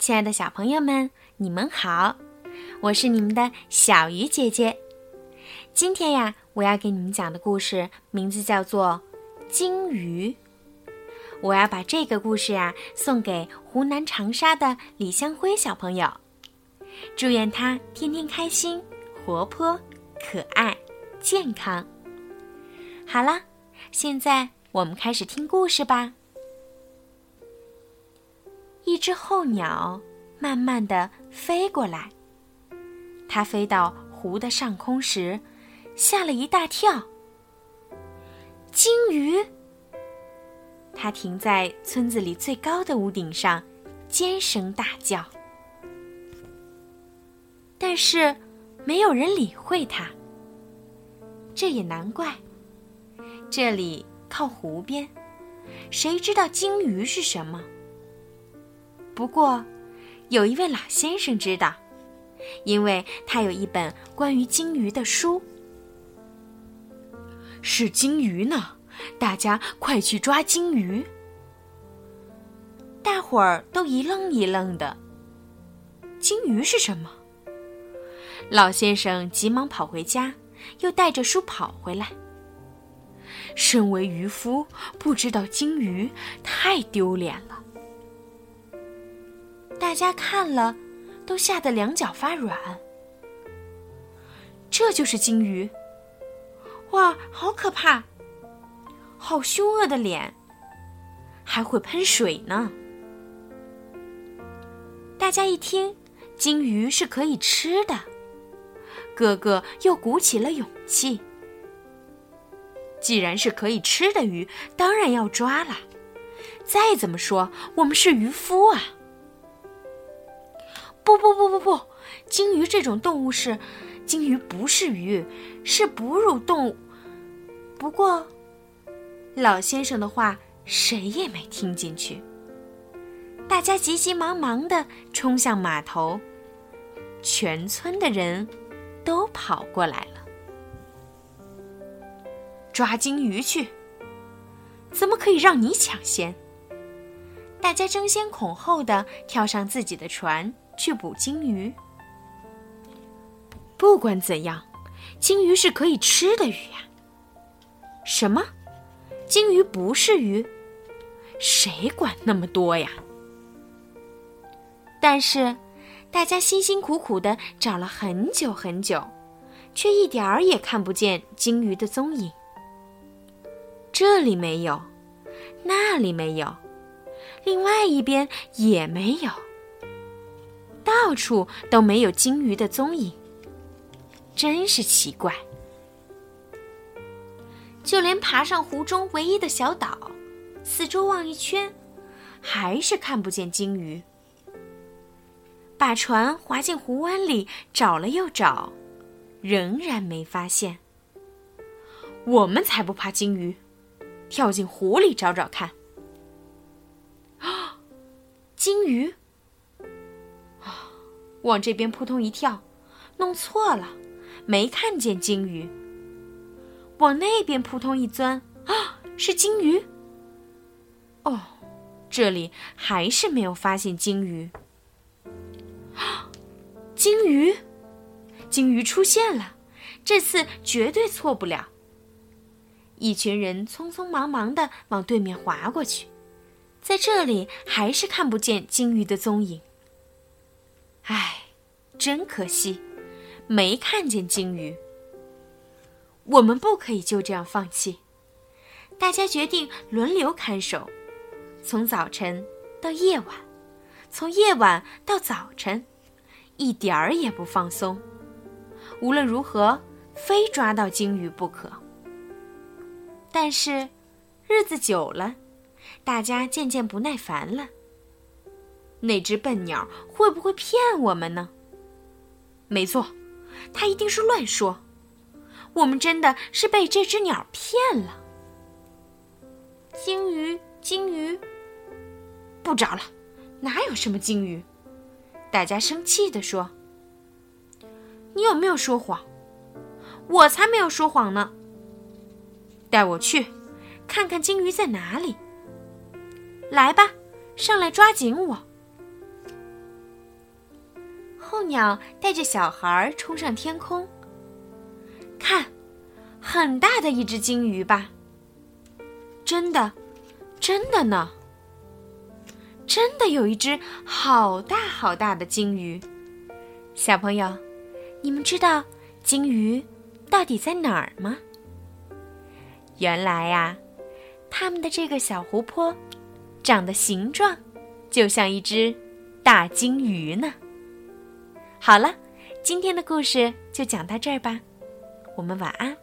亲爱的小朋友们，你们好，我是你们的小鱼姐姐。今天呀，我要给你们讲的故事名字叫做《金鱼》。我要把这个故事呀送给湖南长沙的李香辉小朋友，祝愿他天天开心、活泼、可爱、健康。好了，现在我们开始听故事吧。一只候鸟慢慢地飞过来，它飞到湖的上空时，吓了一大跳。鲸鱼！它停在村子里最高的屋顶上，尖声大叫。但是，没有人理会它。这也难怪，这里靠湖边，谁知道鲸鱼是什么？不过，有一位老先生知道，因为他有一本关于金鱼的书。是金鱼呢，大家快去抓金鱼！大伙儿都一愣一愣的。金鱼是什么？老先生急忙跑回家，又带着书跑回来。身为渔夫，不知道金鱼，太丢脸了。大家看了，都吓得两脚发软。这就是金鱼，哇，好可怕！好凶恶的脸，还会喷水呢。大家一听，金鱼是可以吃的，个个又鼓起了勇气。既然是可以吃的鱼，当然要抓了。再怎么说，我们是渔夫啊。不不不不不，鲸鱼这种动物是，鲸鱼不是鱼，是哺乳动物。不过，老先生的话谁也没听进去。大家急急忙忙的冲向码头，全村的人都跑过来了，抓鲸鱼去。怎么可以让你抢先？大家争先恐后的跳上自己的船。去捕鲸鱼。不管怎样，鲸鱼是可以吃的鱼呀。什么？鲸鱼不是鱼？谁管那么多呀？但是，大家辛辛苦苦的找了很久很久，却一点儿也看不见鲸鱼的踪影。这里没有，那里没有，另外一边也没有。到处都没有鲸鱼的踪影，真是奇怪。就连爬上湖中唯一的小岛，四周望一圈，还是看不见鲸鱼。把船划进湖湾里，找了又找，仍然没发现。我们才不怕鲸鱼，跳进湖里找找看。啊，鲸鱼！往这边扑通一跳，弄错了，没看见鲸鱼。往那边扑通一钻，啊，是鲸鱼。哦，这里还是没有发现鲸鱼。啊，鲸鱼，鲸鱼出现了，这次绝对错不了。一群人匆匆忙忙的往对面划过去，在这里还是看不见鲸鱼的踪影。真可惜，没看见鲸鱼。我们不可以就这样放弃。大家决定轮流看守，从早晨到夜晚，从夜晚到早晨，一点儿也不放松。无论如何，非抓到鲸鱼不可。但是，日子久了，大家渐渐不耐烦了。那只笨鸟会不会骗我们呢？没错，他一定是乱说。我们真的是被这只鸟骗了。鲸鱼，鲸鱼，不找了，哪有什么鲸鱼？大家生气地说：“你有没有说谎？我才没有说谎呢！带我去，看看鲸鱼在哪里。来吧，上来抓紧我。”候鸟带着小孩冲上天空。看，很大的一只金鱼吧？真的，真的呢。真的有一只好大好大的金鱼。小朋友，你们知道金鱼到底在哪儿吗？原来呀，它们的这个小湖泊长的形状就像一只大金鱼呢。好了，今天的故事就讲到这儿吧，我们晚安。